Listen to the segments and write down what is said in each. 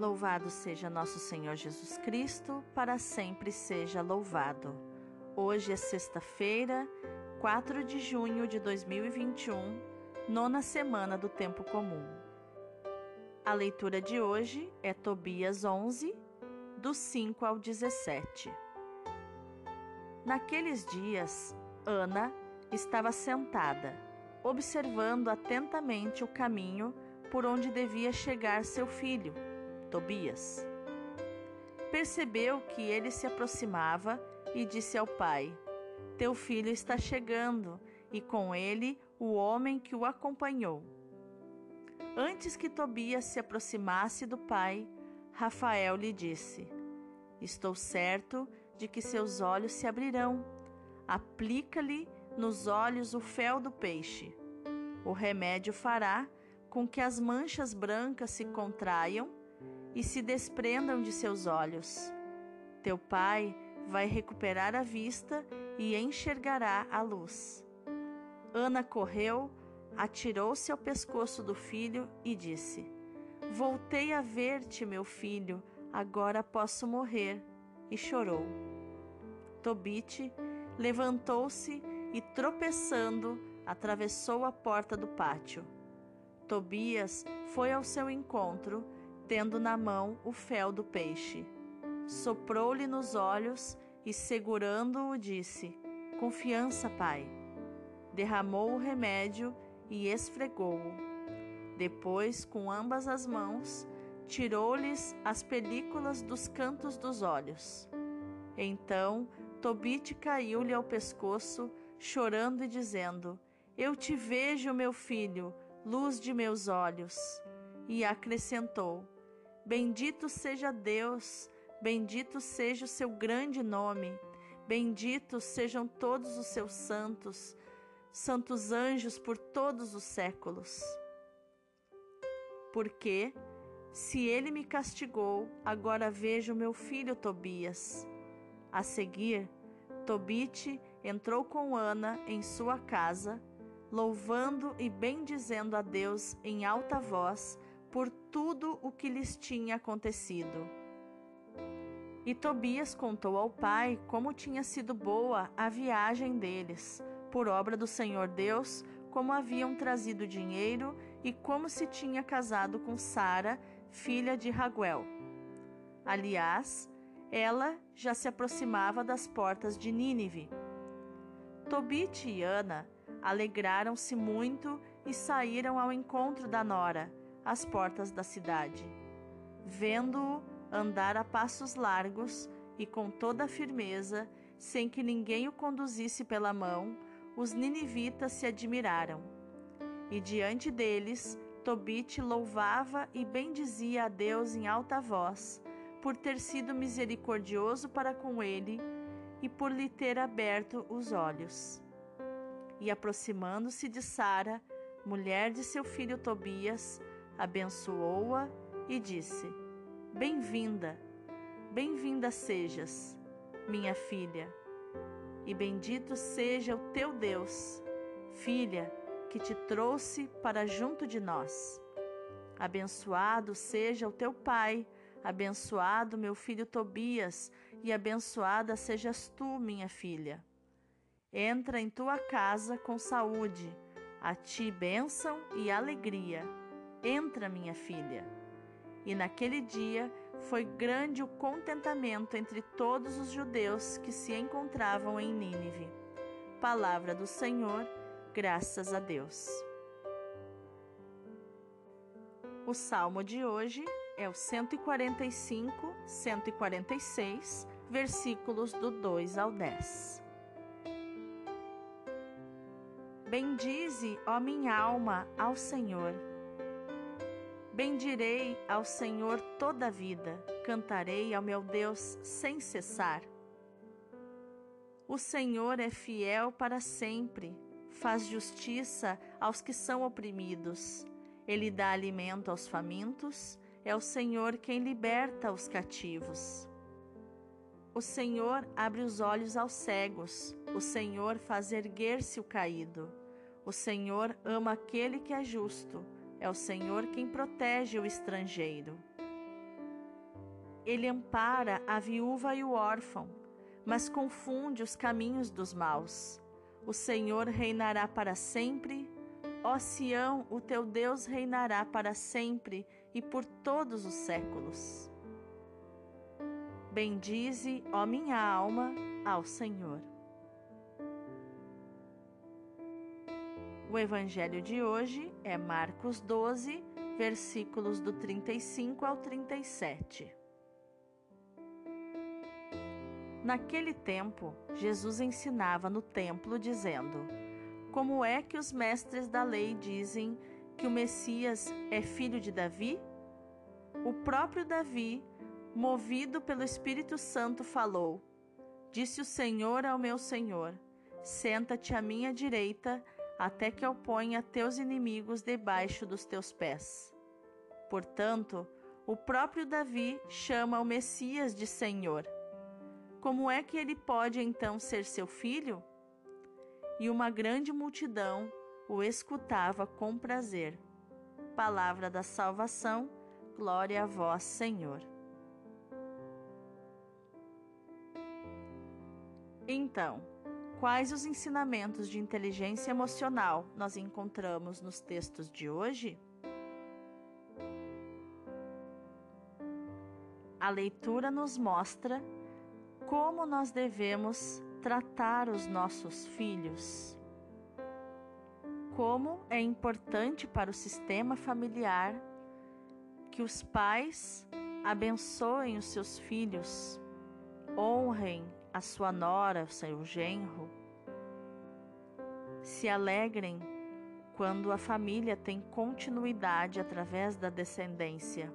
Louvado seja nosso Senhor Jesus Cristo, para sempre seja louvado. Hoje é sexta-feira, 4 de junho de 2021, nona semana do Tempo Comum. A leitura de hoje é Tobias 11, do 5 ao 17. Naqueles dias, Ana estava sentada, observando atentamente o caminho por onde devia chegar seu filho Tobias. Percebeu que ele se aproximava e disse ao pai: Teu filho está chegando, e com ele o homem que o acompanhou. Antes que Tobias se aproximasse do pai, Rafael lhe disse: Estou certo de que seus olhos se abrirão. Aplica-lhe nos olhos o fel do peixe. O remédio fará com que as manchas brancas se contraiam e se desprendam de seus olhos. Teu pai vai recuperar a vista e enxergará a luz. Ana correu, atirou-se ao pescoço do filho e disse: Voltei a ver-te, meu filho, agora posso morrer. E chorou. Tobite levantou-se e, tropeçando, atravessou a porta do pátio. Tobias foi ao seu encontro tendo na mão o fel do peixe. Soprou-lhe nos olhos e, segurando-o, disse: Confiança, pai. Derramou o remédio e esfregou-o. Depois, com ambas as mãos, tirou-lhes as películas dos cantos dos olhos. Então, Tobite caiu-lhe ao pescoço, chorando e dizendo: Eu te vejo, meu filho, luz de meus olhos. E acrescentou: Bendito seja Deus, bendito seja o seu grande nome, benditos sejam todos os seus santos, santos anjos por todos os séculos. Porque, se ele me castigou, agora vejo meu filho Tobias. A seguir, Tobite entrou com Ana em sua casa, louvando e bendizendo a Deus em alta voz por tudo o que lhes tinha acontecido. E Tobias contou ao pai como tinha sido boa a viagem deles, por obra do Senhor Deus, como haviam trazido dinheiro e como se tinha casado com Sara, filha de Raguel. Aliás, ela já se aproximava das portas de Nínive. Tobite e Ana alegraram-se muito e saíram ao encontro da nora às portas da cidade. Vendo-o andar a passos largos e com toda a firmeza, sem que ninguém o conduzisse pela mão, os ninivitas se admiraram. E diante deles, Tobite louvava e bendizia a Deus em alta voz, por ter sido misericordioso para com ele e por lhe ter aberto os olhos. E aproximando-se de Sara, mulher de seu filho Tobias, abençoou-a e disse: Bem-vinda, bem-vinda sejas, minha filha, e bendito seja o teu Deus, filha, que te trouxe para junto de nós. Abençoado seja o teu pai, abençoado meu filho Tobias, e abençoada sejas tu, minha filha. Entra em tua casa com saúde, a ti bênção e alegria Entra, minha filha. E naquele dia foi grande o contentamento entre todos os judeus que se encontravam em Nínive. Palavra do Senhor, graças a Deus. O salmo de hoje é o 145, 146, versículos do 2 ao 10. Bendize, ó minha alma, ao Senhor Bendirei ao Senhor toda a vida, cantarei ao meu Deus sem cessar. O Senhor é fiel para sempre, faz justiça aos que são oprimidos. Ele dá alimento aos famintos, é o Senhor quem liberta os cativos. O Senhor abre os olhos aos cegos, o Senhor faz erguer-se o caído. O Senhor ama aquele que é justo é o Senhor quem protege o estrangeiro. Ele ampara a viúva e o órfão, mas confunde os caminhos dos maus. O Senhor reinará para sempre. Ó Sião, o teu Deus reinará para sempre e por todos os séculos. Bendize, ó minha alma, ao Senhor. O evangelho de hoje é Marcos 12, versículos do 35 ao 37. Naquele tempo, Jesus ensinava no templo, dizendo: Como é que os mestres da lei dizem que o Messias é filho de Davi? O próprio Davi, movido pelo Espírito Santo, falou: Disse o Senhor ao meu Senhor: Senta-te à minha direita, até que eu ponha teus inimigos debaixo dos teus pés. Portanto, o próprio Davi chama o Messias de Senhor. Como é que ele pode então ser seu filho? E uma grande multidão o escutava com prazer. Palavra da salvação, glória a vós, Senhor. Então, quais os ensinamentos de inteligência emocional nós encontramos nos textos de hoje? A leitura nos mostra como nós devemos tratar os nossos filhos. Como é importante para o sistema familiar que os pais abençoem os seus filhos, honrem a sua nora, seu genro, se alegrem quando a família tem continuidade através da descendência.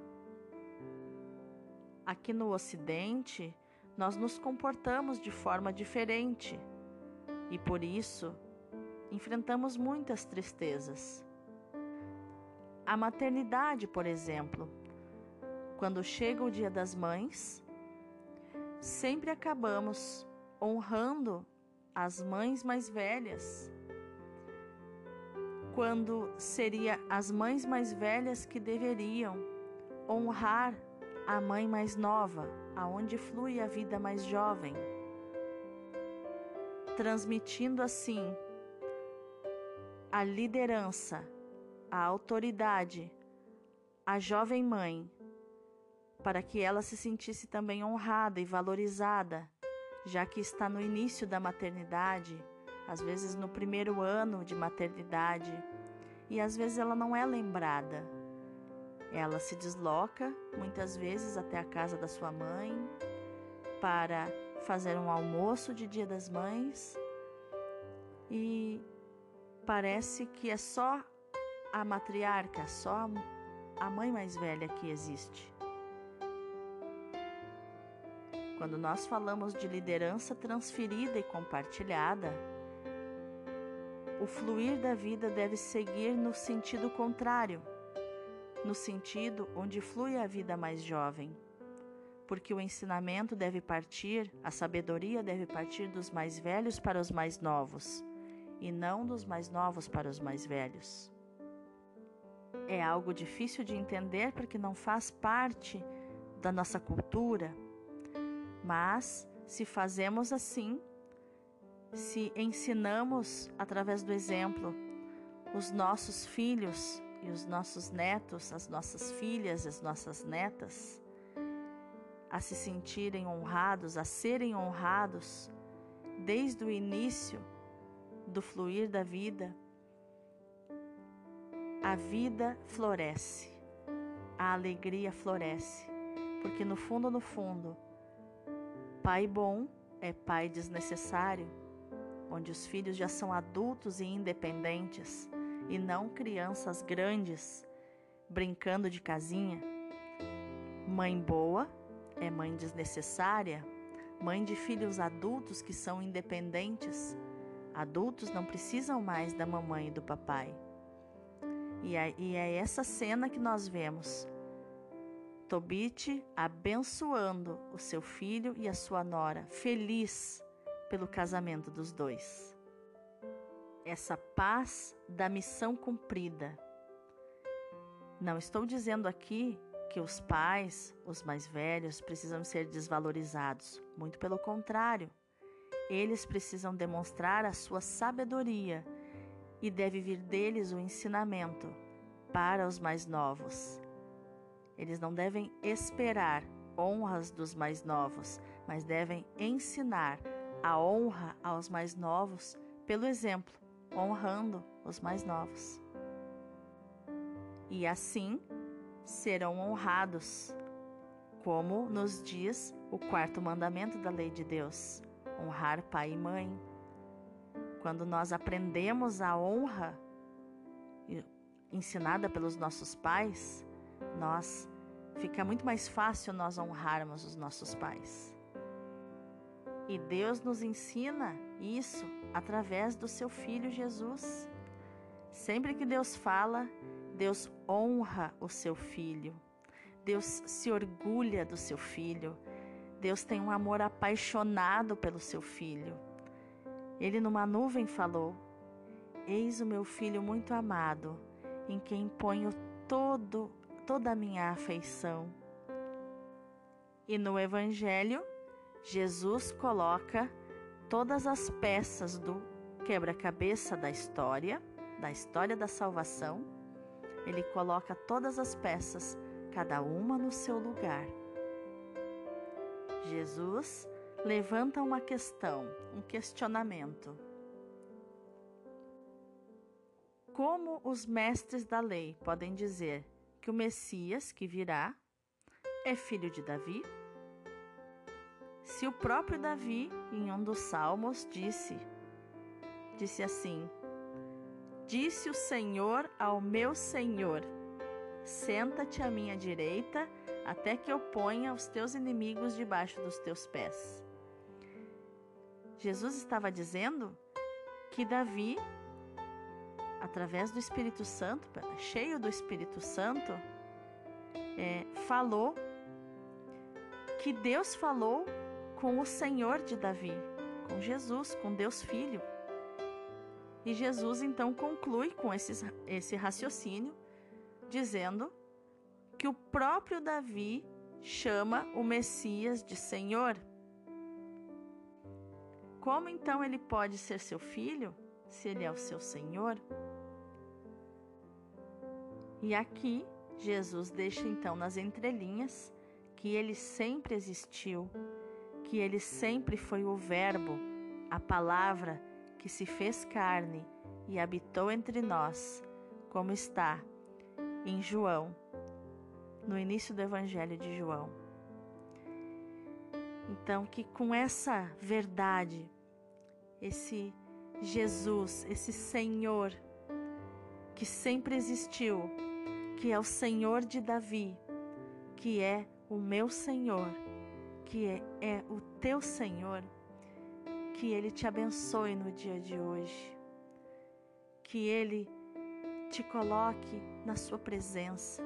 Aqui no Ocidente, nós nos comportamos de forma diferente e por isso enfrentamos muitas tristezas. A maternidade, por exemplo, quando chega o Dia das Mães, sempre acabamos honrando as mães mais velhas, quando seria as mães mais velhas que deveriam honrar a mãe mais nova aonde flui a vida mais jovem, transmitindo assim a liderança, a autoridade, à jovem mãe, para que ela se sentisse também honrada e valorizada, já que está no início da maternidade, às vezes no primeiro ano de maternidade, e às vezes ela não é lembrada ela se desloca muitas vezes até a casa da sua mãe para fazer um almoço de Dia das Mães e parece que é só a matriarca, só a mãe mais velha que existe. Quando nós falamos de liderança transferida e compartilhada, o fluir da vida deve seguir no sentido contrário no sentido onde flui a vida mais jovem. Porque o ensinamento deve partir, a sabedoria deve partir dos mais velhos para os mais novos, e não dos mais novos para os mais velhos. É algo difícil de entender porque não faz parte da nossa cultura, mas se fazemos assim, se ensinamos através do exemplo os nossos filhos e os nossos netos, as nossas filhas, as nossas netas, a se sentirem honrados, a serem honrados desde o início do fluir da vida, a vida floresce, a alegria floresce, porque no fundo, no fundo, pai bom é pai desnecessário, onde os filhos já são adultos e independentes e não crianças grandes brincando de casinha. Mãe boa é mãe desnecessária, mãe de filhos adultos que são independentes. Adultos não precisam mais da mamãe e do papai. E é, é essa cena que nós vemos. Tobit abençoando o seu filho e a sua nora, feliz pelo casamento dos dois essa paz da missão cumprida. Não estou dizendo aqui que os pais, os mais velhos, precisam ser desvalorizados. Muito pelo contrário, eles precisam demonstrar a sua sabedoria e deve vir deles o ensinamento para os mais novos. Eles não devem esperar honras dos mais novos, mas devem ensinar a honra aos mais novos pelo exemplo, honrando os mais novos. E assim serão honrados, como nos diz o quarto mandamento da lei de Deus: honrar pai e mãe. Quando nós aprendemos a honra ensinada pelos nossos pais, nós fica muito mais fácil nós honrarmos os nossos pais. E Deus nos ensina isso através do seu filho Jesus. Sempre que Deus fala, Deus honra o seu filho. Deus se orgulha do seu filho. Deus tem um amor apaixonado pelo seu filho. Ele numa nuvem falou: Eis o meu filho muito amado, em quem ponho todo toda a minha afeição. E no evangelho, Jesus coloca todas as peças do quebra-cabeça da história, da história da salvação. Ele coloca todas as peças, cada uma no seu lugar. Jesus levanta uma questão, um questionamento. Como os mestres da lei podem dizer que o Messias que virá é filho de Davi? Se o próprio Davi, em um dos salmos, disse, disse assim: Disse o Senhor ao meu Senhor: Senta-te à minha direita, até que eu ponha os teus inimigos debaixo dos teus pés. Jesus estava dizendo que Davi, através do Espírito Santo, cheio do Espírito Santo, é, falou que Deus falou com o Senhor de Davi, com Jesus, com Deus Filho. E Jesus então conclui com esse, esse raciocínio, dizendo que o próprio Davi chama o Messias de Senhor. Como então ele pode ser seu filho, se ele é o seu Senhor? E aqui Jesus deixa então nas entrelinhas que ele sempre existiu, que ele sempre foi o Verbo, a palavra que se fez carne e habitou entre nós, como está em João, no início do Evangelho de João. Então, que com essa verdade, esse Jesus, esse Senhor, que sempre existiu, que é o Senhor de Davi, que é o meu Senhor, que é, é o teu Senhor, que Ele te abençoe no dia de hoje, que Ele te coloque na Sua presença,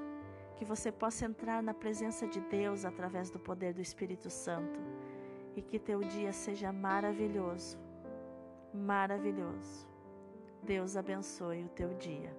que você possa entrar na presença de Deus através do poder do Espírito Santo e que teu dia seja maravilhoso, maravilhoso. Deus abençoe o teu dia.